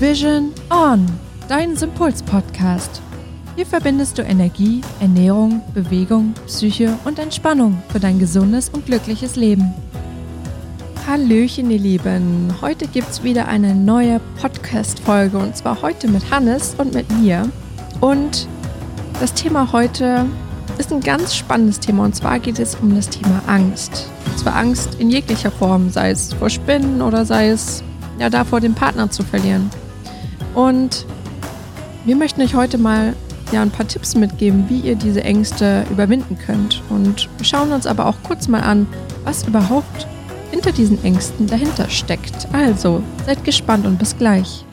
Vision On, dein Sympuls-Podcast. Hier verbindest du Energie, Ernährung, Bewegung, Psyche und Entspannung für dein gesundes und glückliches Leben. Hallöchen, ihr Lieben. Heute gibt es wieder eine neue Podcast-Folge und zwar heute mit Hannes und mit mir. Und das Thema heute ist ein ganz spannendes Thema und zwar geht es um das Thema Angst. Und zwar Angst in jeglicher Form, sei es vor Spinnen oder sei es ja davor, den Partner zu verlieren. Und wir möchten euch heute mal ja, ein paar Tipps mitgeben, wie ihr diese Ängste überwinden könnt. Und wir schauen uns aber auch kurz mal an, was überhaupt hinter diesen Ängsten dahinter steckt. Also, seid gespannt und bis gleich.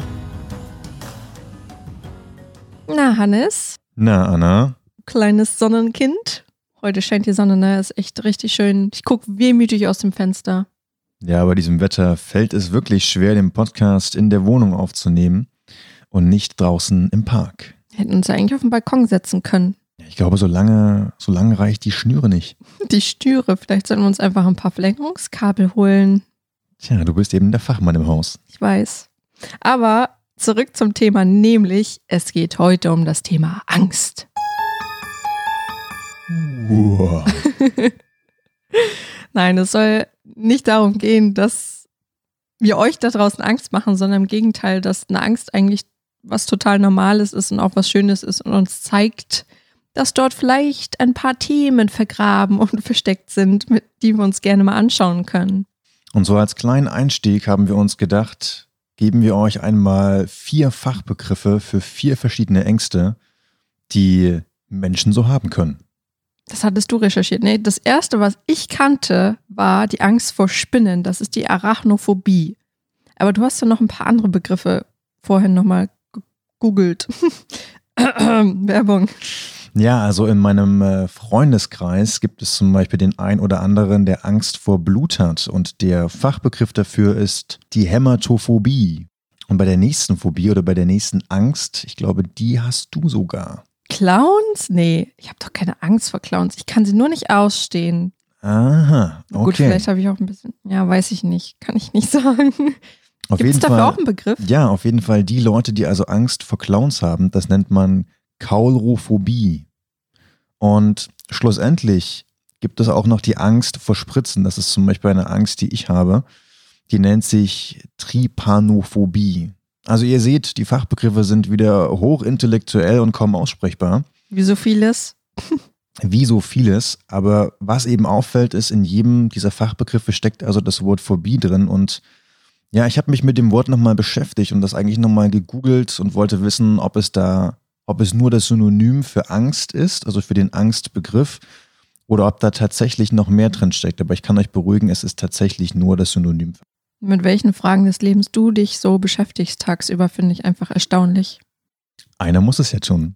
Na, Hannes? Na, Anna? Kleines Sonnenkind. Heute scheint die Sonne, ne? Ist echt richtig schön. Ich gucke wehmütig aus dem Fenster. Ja, bei diesem Wetter fällt es wirklich schwer, den Podcast in der Wohnung aufzunehmen und nicht draußen im Park. Wir hätten uns ja eigentlich auf den Balkon setzen können. Ich glaube, so lange, so lange reicht die Schnüre nicht. Die Stüre. Vielleicht sollten wir uns einfach ein paar Verlängerungskabel holen. Tja, du bist eben der Fachmann im Haus. Ich weiß. Aber zurück zum Thema, nämlich es geht heute um das Thema Angst. Uah. Nein, es soll nicht darum gehen, dass wir euch da draußen Angst machen, sondern im Gegenteil, dass eine Angst eigentlich was total Normales ist und auch was Schönes ist und uns zeigt, dass dort vielleicht ein paar Themen vergraben und versteckt sind, mit, die wir uns gerne mal anschauen können. Und so als kleinen Einstieg haben wir uns gedacht, geben wir euch einmal vier Fachbegriffe für vier verschiedene Ängste, die Menschen so haben können. Das hattest du recherchiert. Nee, das erste, was ich kannte, war die Angst vor Spinnen. Das ist die Arachnophobie. Aber du hast ja noch ein paar andere Begriffe vorhin nochmal gegoogelt. Werbung. Ja, also in meinem äh, Freundeskreis gibt es zum Beispiel den ein oder anderen, der Angst vor Blut hat. Und der Fachbegriff dafür ist die Hämatophobie. Und bei der nächsten Phobie oder bei der nächsten Angst, ich glaube, die hast du sogar. Clowns? Nee, ich habe doch keine Angst vor Clowns. Ich kann sie nur nicht ausstehen. Aha, okay. Gut, vielleicht habe ich auch ein bisschen, ja, weiß ich nicht, kann ich nicht sagen. Auf Gibt es jeden dafür Fall, auch einen Begriff? Ja, auf jeden Fall die Leute, die also Angst vor Clowns haben, das nennt man Kaulrophobie. Und schlussendlich gibt es auch noch die Angst vor Spritzen. Das ist zum Beispiel eine Angst, die ich habe. Die nennt sich Trypanophobie. Also ihr seht, die Fachbegriffe sind wieder hochintellektuell und kaum aussprechbar. Wie so vieles. Wie so vieles. Aber was eben auffällt, ist, in jedem dieser Fachbegriffe steckt also das Wort Phobie drin. Und ja, ich habe mich mit dem Wort nochmal beschäftigt und das eigentlich nochmal gegoogelt und wollte wissen, ob es da, ob es nur das Synonym für Angst ist, also für den Angstbegriff, oder ob da tatsächlich noch mehr drin steckt. Aber ich kann euch beruhigen, es ist tatsächlich nur das Synonym. Mit welchen Fragen des Lebens du dich so beschäftigst tagsüber, finde ich einfach erstaunlich. Einer muss es ja tun.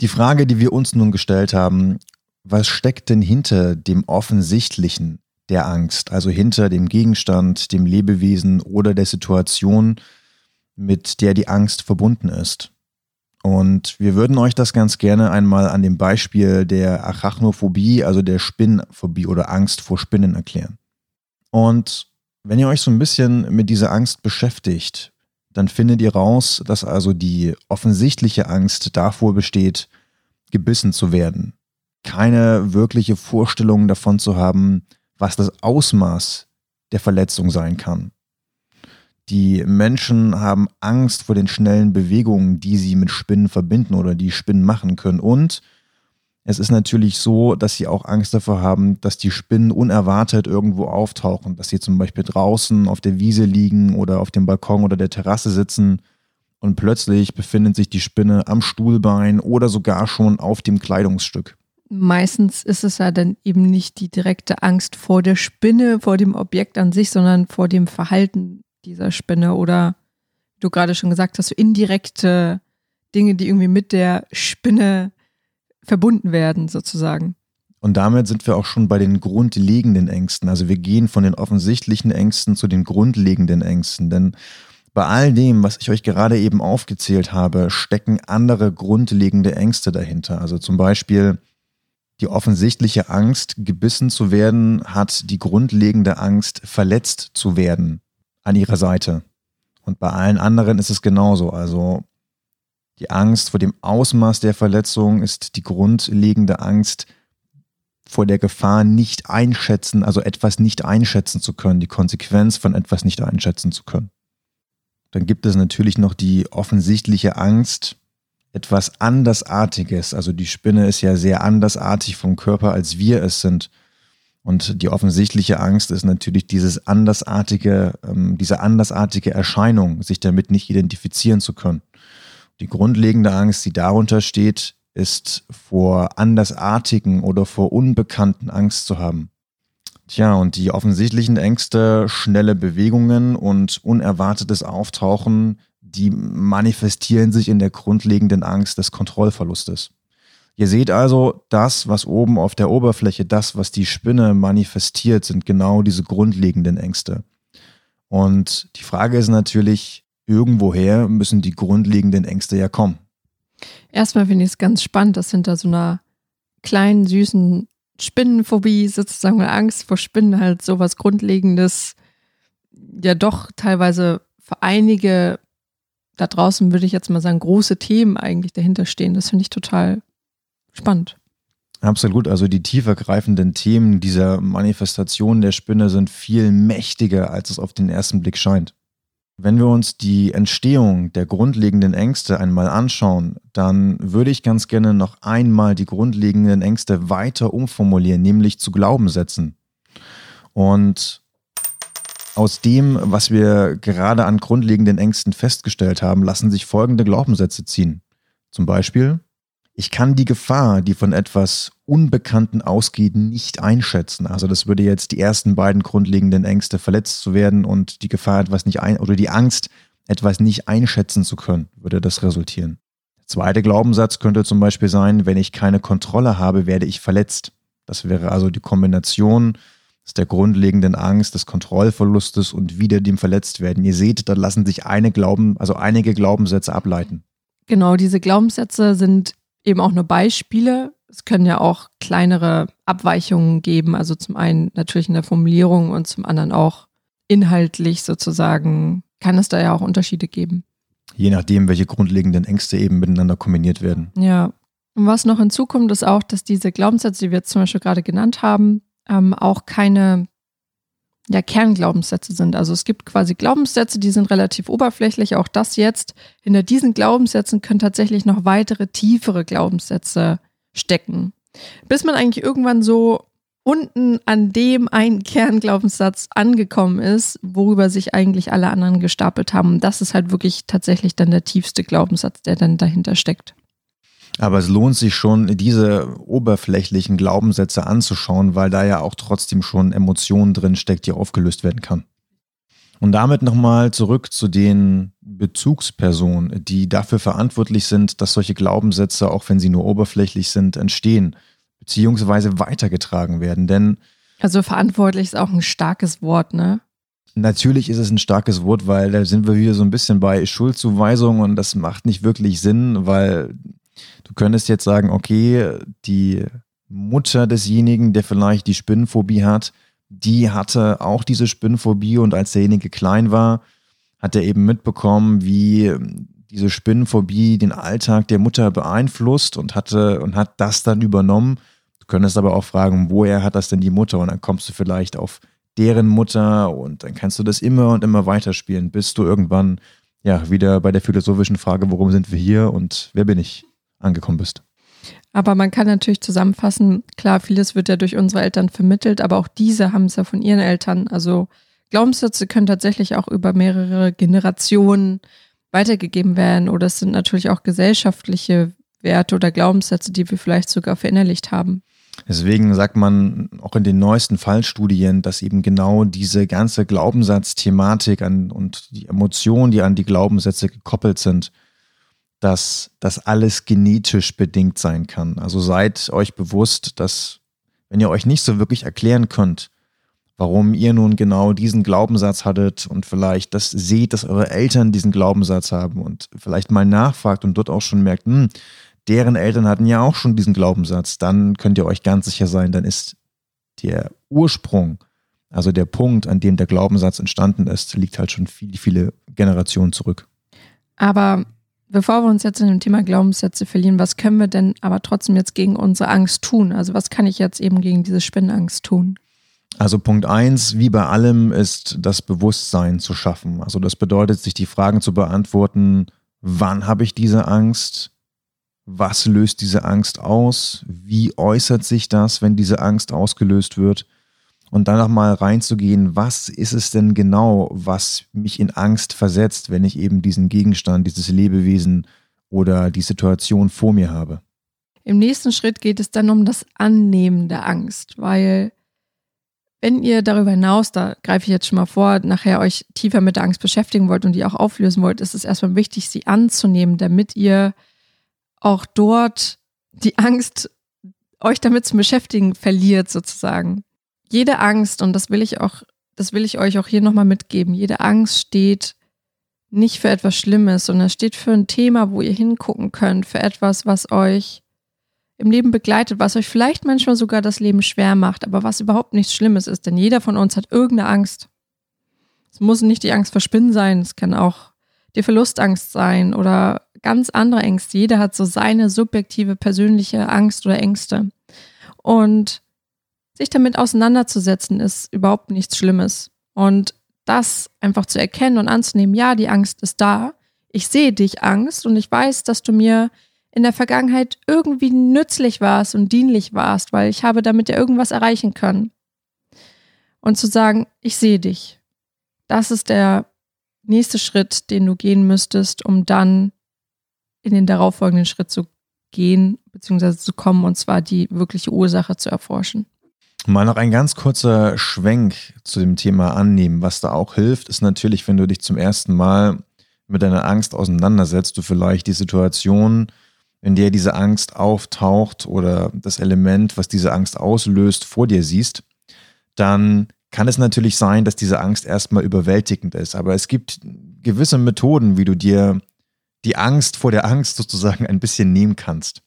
Die Frage, die wir uns nun gestellt haben, was steckt denn hinter dem Offensichtlichen der Angst, also hinter dem Gegenstand, dem Lebewesen oder der Situation, mit der die Angst verbunden ist? Und wir würden euch das ganz gerne einmal an dem Beispiel der Arachnophobie, also der Spinnenphobie oder Angst vor Spinnen erklären. Und wenn ihr euch so ein bisschen mit dieser Angst beschäftigt, dann findet ihr raus, dass also die offensichtliche Angst davor besteht, gebissen zu werden. Keine wirkliche Vorstellung davon zu haben, was das Ausmaß der Verletzung sein kann. Die Menschen haben Angst vor den schnellen Bewegungen, die sie mit Spinnen verbinden oder die Spinnen machen können. Und es ist natürlich so, dass sie auch Angst davor haben, dass die Spinnen unerwartet irgendwo auftauchen, dass sie zum Beispiel draußen auf der Wiese liegen oder auf dem Balkon oder der Terrasse sitzen und plötzlich befindet sich die Spinne am Stuhlbein oder sogar schon auf dem Kleidungsstück. Meistens ist es ja dann eben nicht die direkte Angst vor der Spinne, vor dem Objekt an sich, sondern vor dem Verhalten dieser Spinne oder du gerade schon gesagt hast, so indirekte Dinge, die irgendwie mit der Spinne verbunden werden, sozusagen. Und damit sind wir auch schon bei den grundlegenden Ängsten. Also wir gehen von den offensichtlichen Ängsten zu den grundlegenden Ängsten. Denn bei all dem, was ich euch gerade eben aufgezählt habe, stecken andere grundlegende Ängste dahinter. Also zum Beispiel die offensichtliche Angst, gebissen zu werden, hat die grundlegende Angst, verletzt zu werden an ihrer Seite. Und bei allen anderen ist es genauso. Also die Angst vor dem Ausmaß der Verletzung ist die grundlegende Angst vor der Gefahr nicht einschätzen, also etwas nicht einschätzen zu können, die Konsequenz von etwas nicht einschätzen zu können. Dann gibt es natürlich noch die offensichtliche Angst, etwas Andersartiges, also die Spinne ist ja sehr andersartig vom Körper, als wir es sind. Und die offensichtliche Angst ist natürlich dieses andersartige, ähm, diese andersartige Erscheinung, sich damit nicht identifizieren zu können. Die grundlegende Angst, die darunter steht, ist vor andersartigen oder vor unbekannten Angst zu haben. Tja, und die offensichtlichen Ängste, schnelle Bewegungen und unerwartetes Auftauchen, die manifestieren sich in der grundlegenden Angst des Kontrollverlustes. Ihr seht also, das, was oben auf der Oberfläche, das, was die Spinne manifestiert, sind genau diese grundlegenden Ängste. Und die Frage ist natürlich, irgendwoher müssen die grundlegenden Ängste ja kommen. Erstmal finde ich es ganz spannend, dass hinter so einer kleinen, süßen Spinnenphobie sozusagen Angst vor Spinnen halt sowas Grundlegendes, ja doch teilweise für einige da draußen, würde ich jetzt mal sagen, große Themen eigentlich dahinter stehen. Das finde ich total spannend. Absolut, also die tiefergreifenden Themen dieser Manifestation der Spinne sind viel mächtiger, als es auf den ersten Blick scheint. Wenn wir uns die Entstehung der grundlegenden Ängste einmal anschauen, dann würde ich ganz gerne noch einmal die grundlegenden Ängste weiter umformulieren, nämlich zu Glaubenssätzen. Und aus dem, was wir gerade an grundlegenden Ängsten festgestellt haben, lassen sich folgende Glaubenssätze ziehen. Zum Beispiel, ich kann die Gefahr, die von etwas Unbekannten ausgeht, nicht einschätzen. Also das würde jetzt die ersten beiden grundlegenden Ängste, verletzt zu werden und die Gefahr, etwas nicht ein oder die Angst, etwas nicht einschätzen zu können, würde das resultieren. Der zweite Glaubenssatz könnte zum Beispiel sein, wenn ich keine Kontrolle habe, werde ich verletzt. Das wäre also die Kombination der grundlegenden Angst, des Kontrollverlustes und wieder dem Verletztwerden. Ihr seht, da lassen sich eine Glauben, also einige Glaubenssätze ableiten. Genau, diese Glaubenssätze sind eben auch nur Beispiele. Es können ja auch kleinere Abweichungen geben, also zum einen natürlich in der Formulierung und zum anderen auch inhaltlich sozusagen kann es da ja auch Unterschiede geben. Je nachdem, welche grundlegenden Ängste eben miteinander kombiniert werden. Ja. Und was noch hinzukommt, ist auch, dass diese Glaubenssätze, die wir jetzt zum Beispiel gerade genannt haben, ähm, auch keine ja, Kernglaubenssätze sind. Also es gibt quasi Glaubenssätze, die sind relativ oberflächlich. Auch das jetzt. Hinter diesen Glaubenssätzen können tatsächlich noch weitere, tiefere Glaubenssätze stecken. Bis man eigentlich irgendwann so unten an dem einen Kernglaubenssatz angekommen ist, worüber sich eigentlich alle anderen gestapelt haben. Das ist halt wirklich tatsächlich dann der tiefste Glaubenssatz, der dann dahinter steckt. Aber es lohnt sich schon, diese oberflächlichen Glaubenssätze anzuschauen, weil da ja auch trotzdem schon Emotionen drin steckt, die aufgelöst werden kann. Und damit nochmal zurück zu den Bezugspersonen, die dafür verantwortlich sind, dass solche Glaubenssätze, auch wenn sie nur oberflächlich sind, entstehen, beziehungsweise weitergetragen werden. Denn also verantwortlich ist auch ein starkes Wort, ne? Natürlich ist es ein starkes Wort, weil da sind wir wieder so ein bisschen bei Schuldzuweisung und das macht nicht wirklich Sinn, weil Du könntest jetzt sagen, okay, die Mutter desjenigen, der vielleicht die Spinnenphobie hat, die hatte auch diese Spinnenphobie und als derjenige klein war, hat er eben mitbekommen, wie diese Spinnenphobie den Alltag der Mutter beeinflusst und hatte und hat das dann übernommen. Du könntest aber auch fragen, woher hat das denn die Mutter? Und dann kommst du vielleicht auf deren Mutter und dann kannst du das immer und immer weiterspielen, bis du irgendwann ja wieder bei der philosophischen Frage, warum sind wir hier und wer bin ich? Angekommen bist. Aber man kann natürlich zusammenfassen, klar, vieles wird ja durch unsere Eltern vermittelt, aber auch diese haben es ja von ihren Eltern. Also Glaubenssätze können tatsächlich auch über mehrere Generationen weitergegeben werden oder es sind natürlich auch gesellschaftliche Werte oder Glaubenssätze, die wir vielleicht sogar verinnerlicht haben. Deswegen sagt man auch in den neuesten Fallstudien, dass eben genau diese ganze Glaubenssatzthematik und die Emotionen, die an die Glaubenssätze gekoppelt sind, dass das alles genetisch bedingt sein kann. Also seid euch bewusst, dass wenn ihr euch nicht so wirklich erklären könnt, warum ihr nun genau diesen Glaubenssatz hattet und vielleicht das seht, dass eure Eltern diesen Glaubenssatz haben und vielleicht mal nachfragt und dort auch schon merkt, hm, deren Eltern hatten ja auch schon diesen Glaubenssatz, dann könnt ihr euch ganz sicher sein, dann ist der Ursprung Also der Punkt, an dem der Glaubenssatz entstanden ist, liegt halt schon viele, viele Generationen zurück. Aber bevor wir uns jetzt in dem Thema Glaubenssätze verlieren, was können wir denn aber trotzdem jetzt gegen unsere Angst tun? Also was kann ich jetzt eben gegen diese Spinnenangst tun? Also Punkt eins, wie bei allem, ist das Bewusstsein zu schaffen. Also das bedeutet, sich die Fragen zu beantworten, wann habe ich diese Angst? Was löst diese Angst aus? Wie äußert sich das, wenn diese Angst ausgelöst wird? Und dann nochmal reinzugehen, was ist es denn genau, was mich in Angst versetzt, wenn ich eben diesen Gegenstand, dieses Lebewesen oder die Situation vor mir habe? Im nächsten Schritt geht es dann um das Annehmen der Angst, weil wenn ihr darüber hinaus, da greife ich jetzt schon mal vor, nachher euch tiefer mit der Angst beschäftigen wollt und die auch auflösen wollt, ist es erstmal wichtig, sie anzunehmen, damit ihr auch dort die Angst, euch damit zu beschäftigen, verliert sozusagen. Jede Angst, und das will ich auch, das will ich euch auch hier nochmal mitgeben, jede Angst steht nicht für etwas Schlimmes, sondern steht für ein Thema, wo ihr hingucken könnt, für etwas, was euch im Leben begleitet, was euch vielleicht manchmal sogar das Leben schwer macht, aber was überhaupt nichts Schlimmes ist, denn jeder von uns hat irgendeine Angst. Es muss nicht die Angst vor Spinnen sein, es kann auch die Verlustangst sein oder ganz andere Ängste. Jeder hat so seine subjektive, persönliche Angst oder Ängste. Und sich damit auseinanderzusetzen, ist überhaupt nichts Schlimmes. Und das einfach zu erkennen und anzunehmen, ja, die Angst ist da. Ich sehe dich Angst und ich weiß, dass du mir in der Vergangenheit irgendwie nützlich warst und dienlich warst, weil ich habe damit ja irgendwas erreichen können. Und zu sagen, ich sehe dich. Das ist der nächste Schritt, den du gehen müsstest, um dann in den darauffolgenden Schritt zu gehen, beziehungsweise zu kommen, und zwar die wirkliche Ursache zu erforschen. Mal noch ein ganz kurzer Schwenk zu dem Thema annehmen. Was da auch hilft, ist natürlich, wenn du dich zum ersten Mal mit deiner Angst auseinandersetzt, du vielleicht die Situation in der diese Angst auftaucht oder das Element, was diese Angst auslöst, vor dir siehst, dann kann es natürlich sein, dass diese Angst erstmal überwältigend ist. Aber es gibt gewisse Methoden, wie du dir die Angst vor der Angst sozusagen ein bisschen nehmen kannst.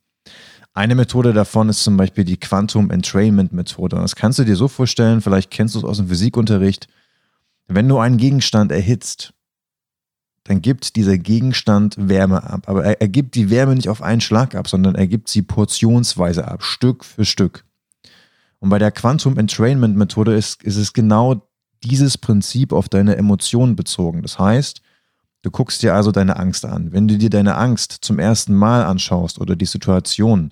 Eine Methode davon ist zum Beispiel die Quantum Entrainment Methode. Das kannst du dir so vorstellen, vielleicht kennst du es aus dem Physikunterricht. Wenn du einen Gegenstand erhitzt, dann gibt dieser Gegenstand Wärme ab. Aber er, er gibt die Wärme nicht auf einen Schlag ab, sondern er gibt sie portionsweise ab, Stück für Stück. Und bei der Quantum Entrainment Methode ist, ist es genau dieses Prinzip auf deine Emotionen bezogen. Das heißt, du guckst dir also deine Angst an. Wenn du dir deine Angst zum ersten Mal anschaust oder die Situation,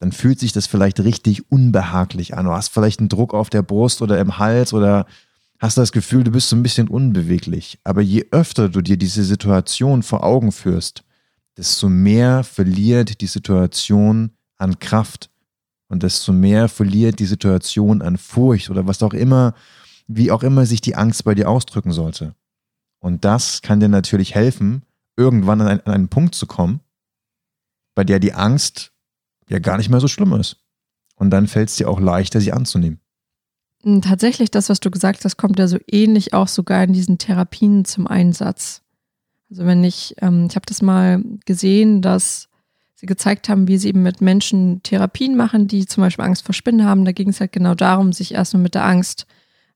dann fühlt sich das vielleicht richtig unbehaglich an. Du hast vielleicht einen Druck auf der Brust oder im Hals oder hast das Gefühl, du bist so ein bisschen unbeweglich. Aber je öfter du dir diese Situation vor Augen führst, desto mehr verliert die Situation an Kraft und desto mehr verliert die Situation an Furcht oder was auch immer, wie auch immer sich die Angst bei dir ausdrücken sollte. Und das kann dir natürlich helfen, irgendwann an einen, Punkt zu kommen, bei der die Angst ja gar nicht mehr so schlimm ist. Und dann fällt es dir auch leichter, sie anzunehmen. Hm, tatsächlich, das, was du gesagt hast, kommt ja so ähnlich auch sogar in diesen Therapien zum Einsatz. Also wenn ich, ähm, ich habe das mal gesehen, dass sie gezeigt haben, wie sie eben mit Menschen Therapien machen, die zum Beispiel Angst vor Spinnen haben. Da ging es halt genau darum, sich erstmal mit der Angst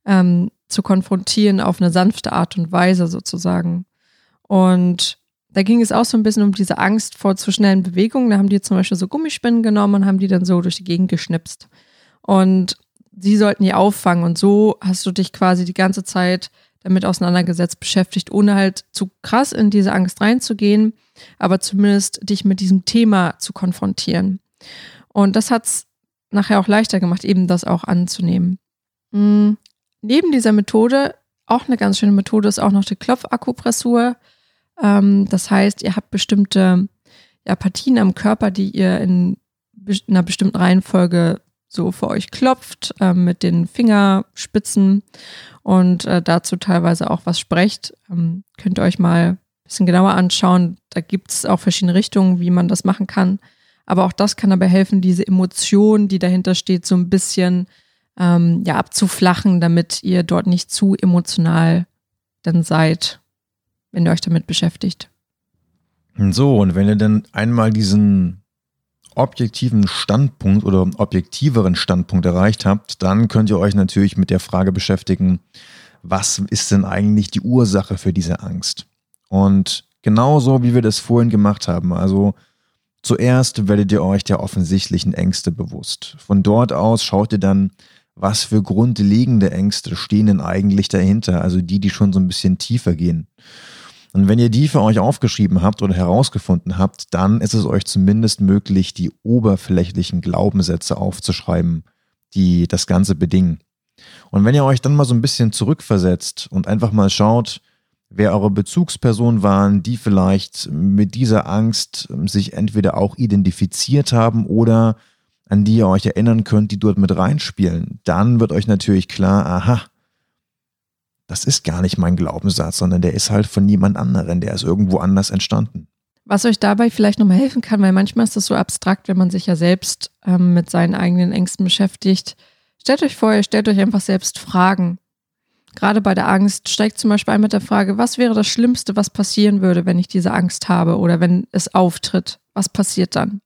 ähm, zu konfrontieren auf eine sanfte Art und Weise sozusagen. Und da ging es auch so ein bisschen um diese Angst vor zu schnellen Bewegungen. Da haben die zum Beispiel so Gummispinnen genommen und haben die dann so durch die Gegend geschnipst. Und sie sollten die auffangen. Und so hast du dich quasi die ganze Zeit damit auseinandergesetzt, beschäftigt, ohne halt zu krass in diese Angst reinzugehen, aber zumindest dich mit diesem Thema zu konfrontieren. Und das hat es nachher auch leichter gemacht, eben das auch anzunehmen. Mhm. Neben dieser Methode, auch eine ganz schöne Methode, ist auch noch die Klopfakupressur. Ähm, das heißt, ihr habt bestimmte ja, Partien am Körper, die ihr in einer bestimmten Reihenfolge so für euch klopft äh, mit den Fingerspitzen und äh, dazu teilweise auch was sprecht. Ähm, könnt ihr euch mal ein bisschen genauer anschauen. Da gibt es auch verschiedene Richtungen, wie man das machen kann. Aber auch das kann dabei helfen, diese Emotion, die dahinter steht, so ein bisschen ähm, ja, abzuflachen, damit ihr dort nicht zu emotional dann seid, wenn ihr euch damit beschäftigt. So, und wenn ihr dann einmal diesen objektiven Standpunkt oder objektiveren Standpunkt erreicht habt, dann könnt ihr euch natürlich mit der Frage beschäftigen, was ist denn eigentlich die Ursache für diese Angst? Und genauso wie wir das vorhin gemacht haben, also zuerst werdet ihr euch der offensichtlichen Ängste bewusst. Von dort aus schaut ihr dann, was für grundlegende Ängste stehen denn eigentlich dahinter, also die, die schon so ein bisschen tiefer gehen. Und wenn ihr die für euch aufgeschrieben habt oder herausgefunden habt, dann ist es euch zumindest möglich, die oberflächlichen Glaubenssätze aufzuschreiben, die das Ganze bedingen. Und wenn ihr euch dann mal so ein bisschen zurückversetzt und einfach mal schaut, wer eure Bezugspersonen waren, die vielleicht mit dieser Angst sich entweder auch identifiziert haben oder an die ihr euch erinnern könnt, die dort mit reinspielen, dann wird euch natürlich klar, aha, das ist gar nicht mein Glaubenssatz, sondern der ist halt von niemand anderen, der ist irgendwo anders entstanden. Was euch dabei vielleicht nochmal helfen kann, weil manchmal ist das so abstrakt, wenn man sich ja selbst ähm, mit seinen eigenen Ängsten beschäftigt. Stellt euch vor, ihr stellt euch einfach selbst Fragen. Gerade bei der Angst steigt zum Beispiel ein mit der Frage, was wäre das Schlimmste, was passieren würde, wenn ich diese Angst habe oder wenn es auftritt? Was passiert dann?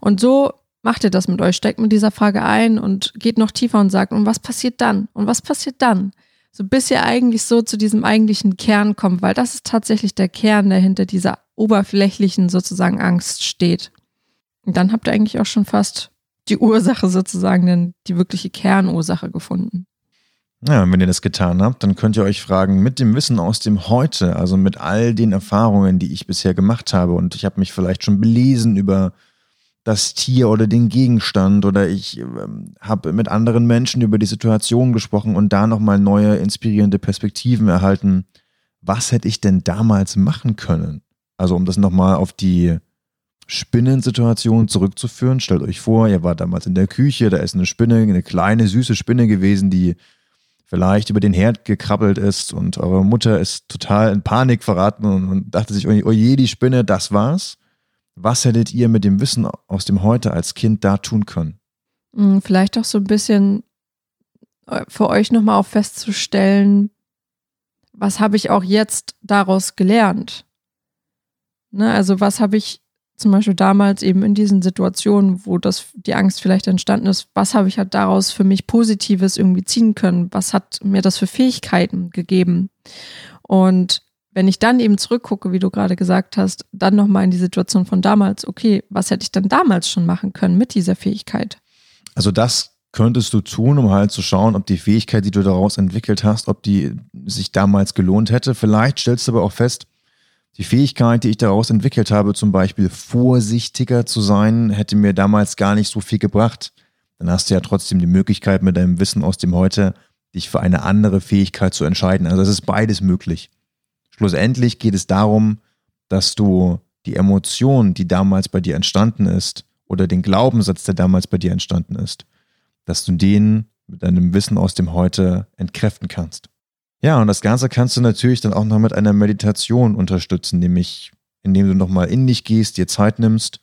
Und so macht ihr das mit euch, steckt mit dieser Frage ein und geht noch tiefer und sagt, und was passiert dann? Und was passiert dann? So bis ihr eigentlich so zu diesem eigentlichen Kern kommt, weil das ist tatsächlich der Kern, der hinter dieser oberflächlichen sozusagen Angst steht. Und dann habt ihr eigentlich auch schon fast die Ursache sozusagen, denn die wirkliche Kernursache gefunden. Ja, wenn ihr das getan habt, dann könnt ihr euch fragen, mit dem Wissen aus dem Heute, also mit all den Erfahrungen, die ich bisher gemacht habe, und ich habe mich vielleicht schon belesen über das Tier oder den Gegenstand oder ich ähm, habe mit anderen Menschen über die Situation gesprochen und da nochmal neue inspirierende Perspektiven erhalten. Was hätte ich denn damals machen können? Also um das nochmal auf die Spinnensituation zurückzuführen, stellt euch vor, ihr wart damals in der Küche, da ist eine Spinne, eine kleine süße Spinne gewesen, die vielleicht über den Herd gekrabbelt ist und eure Mutter ist total in Panik verraten und, dachte sich, oh je, die Spinne, das war's. Was hättet ihr mit dem Wissen aus dem Heute als Kind da tun können? Hm, vielleicht auch so ein bisschen äh, für euch nochmal auch festzustellen, was habe ich auch jetzt daraus gelernt? Ne, also was habe ich zum Beispiel damals eben in diesen Situationen, wo das, die Angst vielleicht entstanden ist, was habe ich halt daraus für mich Positives irgendwie ziehen können? Was hat mir das für Fähigkeiten gegeben? Und wenn ich dann eben zurückgucke, wie du gerade gesagt hast, dann nochmal in die Situation von damals, okay, was hätte ich dann damals schon machen können mit dieser Fähigkeit? Also das könntest du tun, um halt zu schauen, ob die Fähigkeit, die du daraus entwickelt hast, ob die sich damals gelohnt hätte. Vielleicht stellst du aber auch fest, die Fähigkeit, die ich daraus entwickelt habe, zum Beispiel vorsichtiger zu sein, hätte mir damals gar nicht so viel gebracht. Dann hast du ja trotzdem die Möglichkeit, mit deinem Wissen aus dem Heute dich für eine andere Fähigkeit zu entscheiden. Also es ist beides möglich. Schlussendlich geht es darum, dass du die Emotion, die damals bei dir entstanden ist, oder den Glaubenssatz, der damals bei dir entstanden ist, dass du den mit deinem Wissen aus dem Heute entkräften kannst. Ja, und das Ganze kannst du natürlich dann auch noch mit einer Meditation unterstützen, nämlich indem du nochmal in dich gehst, dir Zeit nimmst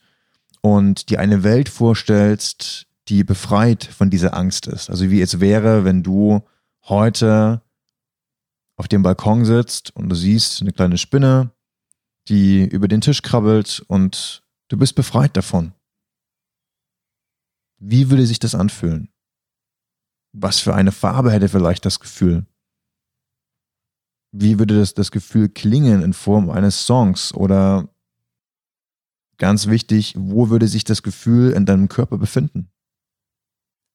und dir eine Welt vorstellst, die befreit von dieser Angst ist. Also wie es wäre, wenn du heute auf dem Balkon sitzt und du siehst eine kleine Spinne, die über den Tisch krabbelt und du bist befreit davon. Wie würde sich das anfühlen? Was für eine Farbe hätte vielleicht das Gefühl? Wie würde das, das Gefühl klingen in Form eines Songs? Oder ganz wichtig, wo würde sich das Gefühl in deinem Körper befinden?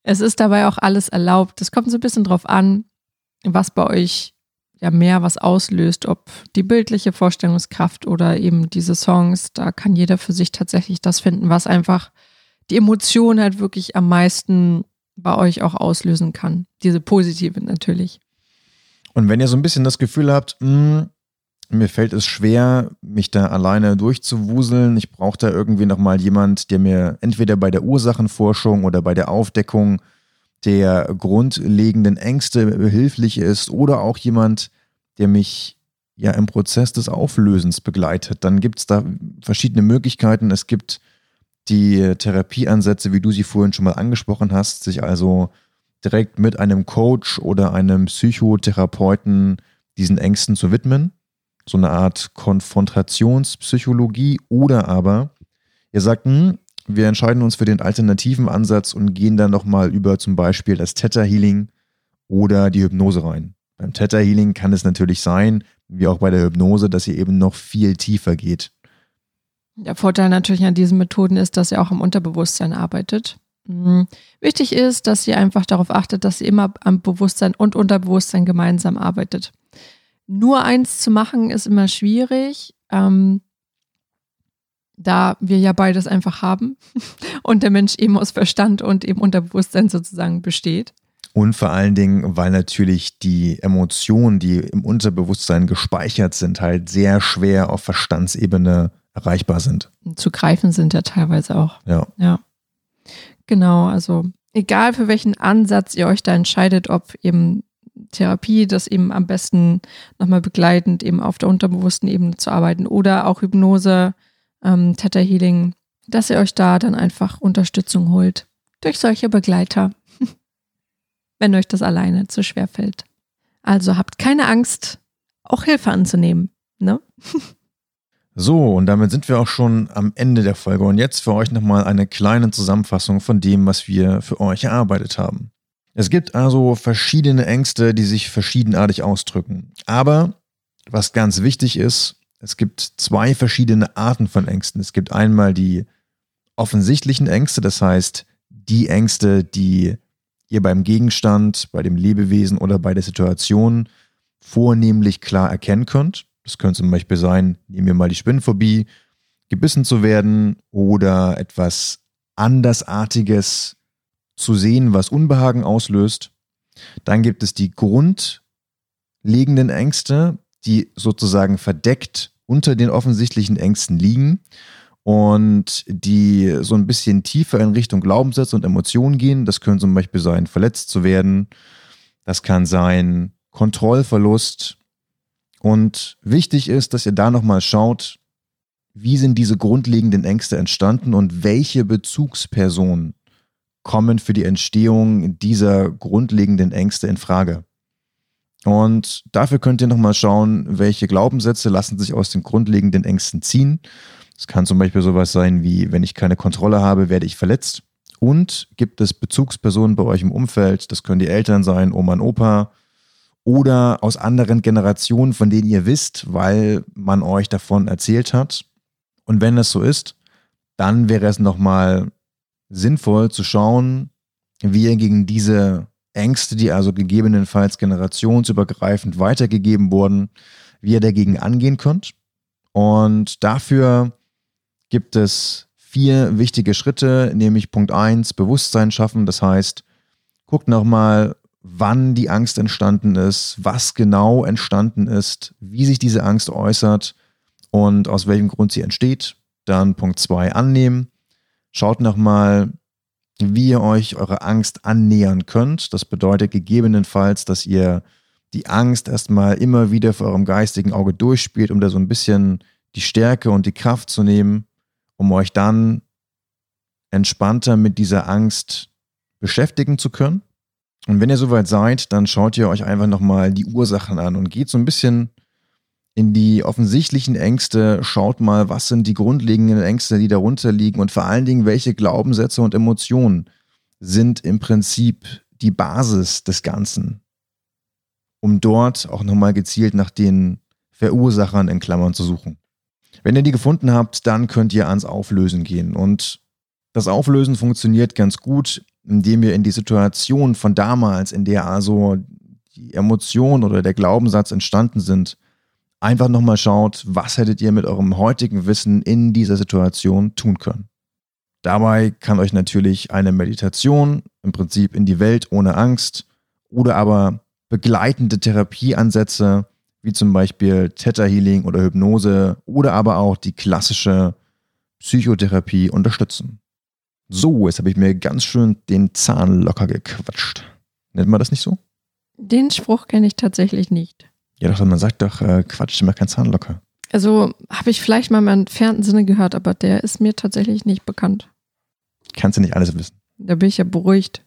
Es ist dabei auch alles erlaubt. Es kommt so ein bisschen drauf an, was bei euch ja mehr was auslöst, ob die bildliche Vorstellungskraft oder eben diese Songs, da kann jeder für sich tatsächlich das finden, was einfach die Emotion halt wirklich am meisten bei euch auch auslösen kann. Diese positive natürlich. Und wenn ihr so ein bisschen das Gefühl habt, mh, hm, mir fällt es schwer, mich da alleine durchzuwuseln. Ich brauche da irgendwie nochmal jemand, der mir entweder bei der Ursachenforschung oder bei der Aufdeckung der grundlegenden Ängste behilflich ist oder auch jemand, der mich ja im Prozess des Auflösens begleitet. Dann gibt es da verschiedene Möglichkeiten. Es gibt die Therapieansätze, wie du sie vorhin schon mal angesprochen hast, sich also direkt mit einem Coach oder einem Psychotherapeuten diesen Ängsten zu widmen. So eine Art Konfrontationspsychologie oder aber ihr sagt, hm, wir entscheiden uns für den alternativen Ansatz und gehen dann nochmal über zum Beispiel das Theta Healing oder die Hypnose rein. Beim Theta Healing kann es natürlich sein, wie auch bei der Hypnose, dass ihr eben noch viel tiefer geht. Der Vorteil natürlich an diesen Methoden ist, dass ihr auch am Unterbewusstsein arbeitet. Mhm. Wichtig ist, dass ihr einfach darauf achtet, dass ihr immer am Bewusstsein und Unterbewusstsein gemeinsam arbeitet. Nur eins zu machen ist immer schwierig, ähm, da wir ja beides einfach haben und der Mensch eben aus Verstand und eben Unterbewusstsein sozusagen besteht. Und vor allen Dingen, weil natürlich die Emotionen, die im Unterbewusstsein gespeichert sind, halt sehr schwer auf Verstandsebene erreichbar sind. Zu greifen sind ja teilweise auch. Ja. Ja. Genau, also egal für welchen Ansatz ihr euch da entscheidet, ob eben Therapie, das eben am besten nochmal begleitend eben auf der unterbewussten Ebene zu arbeiten oder auch Hypnose, ähm, Theta Healing, dass ihr euch da dann einfach Unterstützung holt durch solche Begleiter wenn euch das alleine zu schwer fällt. Also habt keine Angst, auch Hilfe anzunehmen. Ne? So, und damit sind wir auch schon am Ende der Folge. Und jetzt für euch nochmal eine kleine Zusammenfassung von dem, was wir für euch erarbeitet haben. Es gibt also verschiedene Ängste, die sich verschiedenartig ausdrücken. Aber was ganz wichtig ist, es gibt zwei verschiedene Arten von Ängsten. Es gibt einmal die offensichtlichen Ängste, das heißt die Ängste, die ihr beim Gegenstand, bei dem Lebewesen oder bei der Situation vornehmlich klar erkennen könnt. Das könnte zum Beispiel sein, nehmen wir mal die Spinnenphobie, gebissen zu werden oder etwas andersartiges zu sehen, was Unbehagen auslöst. Dann gibt es die grundlegenden Ängste, die sozusagen verdeckt unter den offensichtlichen Ängsten liegen und die so ein bisschen tiefer in Richtung Glaubenssätze und Emotionen gehen. Das können zum Beispiel sein, verletzt zu werden. Das kann sein, Kontrollverlust. Und wichtig ist, dass ihr da nochmal schaut, wie sind diese grundlegenden Ängste entstanden und welche Bezugspersonen kommen für die Entstehung dieser grundlegenden Ängste in Frage. Und dafür könnt ihr nochmal schauen, welche Glaubenssätze lassen sich aus den grundlegenden Ängsten ziehen es kann zum Beispiel sowas sein wie, wenn ich keine Kontrolle habe, werde ich verletzt. Und gibt es Bezugspersonen bei euch im Umfeld, das können die Eltern sein, Oma und Opa, oder aus anderen Generationen, von denen ihr wisst, weil man euch davon erzählt hat. Und wenn das so ist, dann wäre es nochmal sinnvoll zu schauen, wie ihr gegen diese Ängste, die also gegebenenfalls generationsübergreifend weitergegeben wurden, wie ihr dagegen angehen könnt. Und dafür gibt es vier wichtige Schritte, nämlich Punkt 1, Bewusstsein schaffen. Das heißt, guckt nochmal, wann die Angst entstanden ist, was genau entstanden ist, wie sich diese Angst äußert und aus welchem Grund sie entsteht. Dann Punkt 2, annehmen. Schaut nochmal, wie ihr euch eurer Angst annähern könnt. Das bedeutet gegebenenfalls, dass ihr die Angst erstmal immer wieder vor eurem geistigen Auge durchspielt, um da so ein bisschen die Stärke und die Kraft zu nehmen um euch dann entspannter mit dieser Angst beschäftigen zu können. Und wenn ihr soweit seid, dann schaut ihr euch einfach nochmal die Ursachen an und geht so ein bisschen in die offensichtlichen Ängste, schaut mal, was sind die grundlegenden Ängste, die darunter liegen und vor allen Dingen, welche Glaubenssätze und Emotionen sind im Prinzip die Basis des Ganzen, um dort auch nochmal gezielt nach den Verursachern in Klammern zu suchen. Wenn ihr die gefunden habt, dann könnt ihr ans Auflösen gehen. Und das Auflösen funktioniert ganz gut, indem ihr in die Situation von damals, in der also die Emotion oder der Glaubenssatz entstanden sind, einfach nochmal schaut, was hättet ihr mit eurem heutigen Wissen in dieser Situation tun können. Dabei kann euch natürlich eine Meditation, im Prinzip in die Welt ohne Angst, oder aber begleitende Therapieansätze wie zum Beispiel Theta Healing oder Hypnose oder aber auch die klassische Psychotherapie unterstützen. So, jetzt habe ich mir ganz schön den Zahn locker gequatscht. Nennt man das nicht so? Den Spruch kenne ich tatsächlich nicht. Ja, doch, man sagt doch, äh, quatscht immer kein Zahn locker. Also habe ich vielleicht mal im entfernten Sinne gehört, aber der ist mir tatsächlich nicht bekannt. Kannst du nicht alles wissen. Da bin ich ja beruhigt.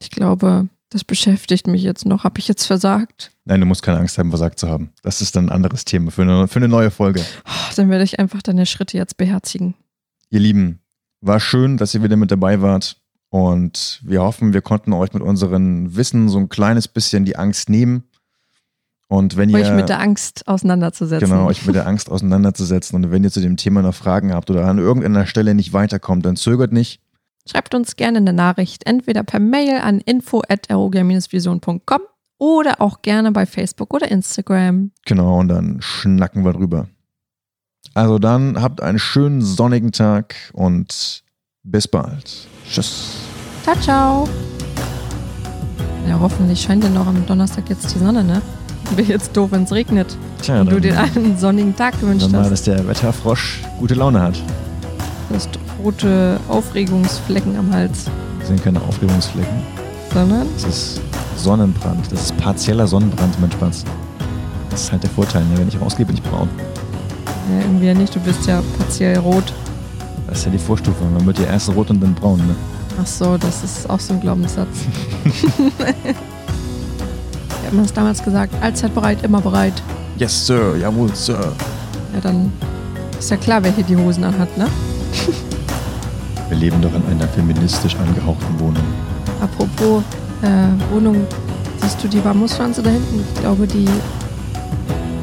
Ich glaube, das beschäftigt mich jetzt noch. Habe ich jetzt versagt? Nein, du musst keine Angst haben, versagt zu haben. Das ist dann ein anderes Thema für eine, für eine neue Folge. Oh, dann werde ich einfach deine Schritte jetzt beherzigen. Ihr Lieben, War schön, dass ihr wieder mit dabei wart. Und wir hoffen, wir konnten euch mit unserem Wissen so ein kleines bisschen die Angst nehmen. Und wenn ihr. Euch mit der Angst auseinanderzusetzen. Genau, euch mit der Angst auseinanderzusetzen. Und wenn ihr zu dem Thema noch Fragen habt oder an irgendeiner Stelle nicht weiterkommt, dann zögert nicht. Schreibt uns gerne eine Nachricht, entweder per Mail an info.erogia-vision.com oder auch gerne bei Facebook oder Instagram. Genau, und dann schnacken wir drüber. Also dann habt einen schönen sonnigen Tag und bis bald. Tschüss. Ciao, ciao. Ja, hoffentlich scheint ja noch am Donnerstag jetzt die Sonne, ne? Wäre jetzt doof, wenn es regnet. Tja, und du dir einen sonnigen Tag gewünscht mal, hast. dass der Wetterfrosch gute Laune hat. Du hast rote Aufregungsflecken am Hals. Das sind keine Aufregungsflecken. Sondern? Das ist Sonnenbrand. Das ist partieller Sonnenbrand, mein Spaß. Das ist halt der Vorteil. Ne? Wenn ich rausgehe, bin ich braun. Ja, irgendwie ja nicht. Du bist ja partiell rot. Das ist ja die Vorstufe. Man wird ja erst rot und dann braun. Ne? Ach so, das ist auch so ein Glaubenssatz. Haben das damals gesagt. Allzeit bereit, immer bereit. Yes, Sir. Jawohl, Sir. Ja, dann ist ja klar, wer hier die Hosen anhat, ne? Wir leben doch in einer feministisch angehauchten Wohnung. Apropos äh, Wohnung, siehst du die Bambuspflanze da hinten? Ich glaube, die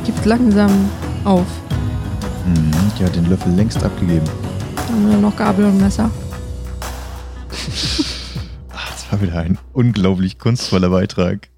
gibt langsam auf. Mhm, die hat den Löffel längst abgegeben. Da haben wir noch Gabel und Messer. Ach, das war wieder ein unglaublich kunstvoller Beitrag.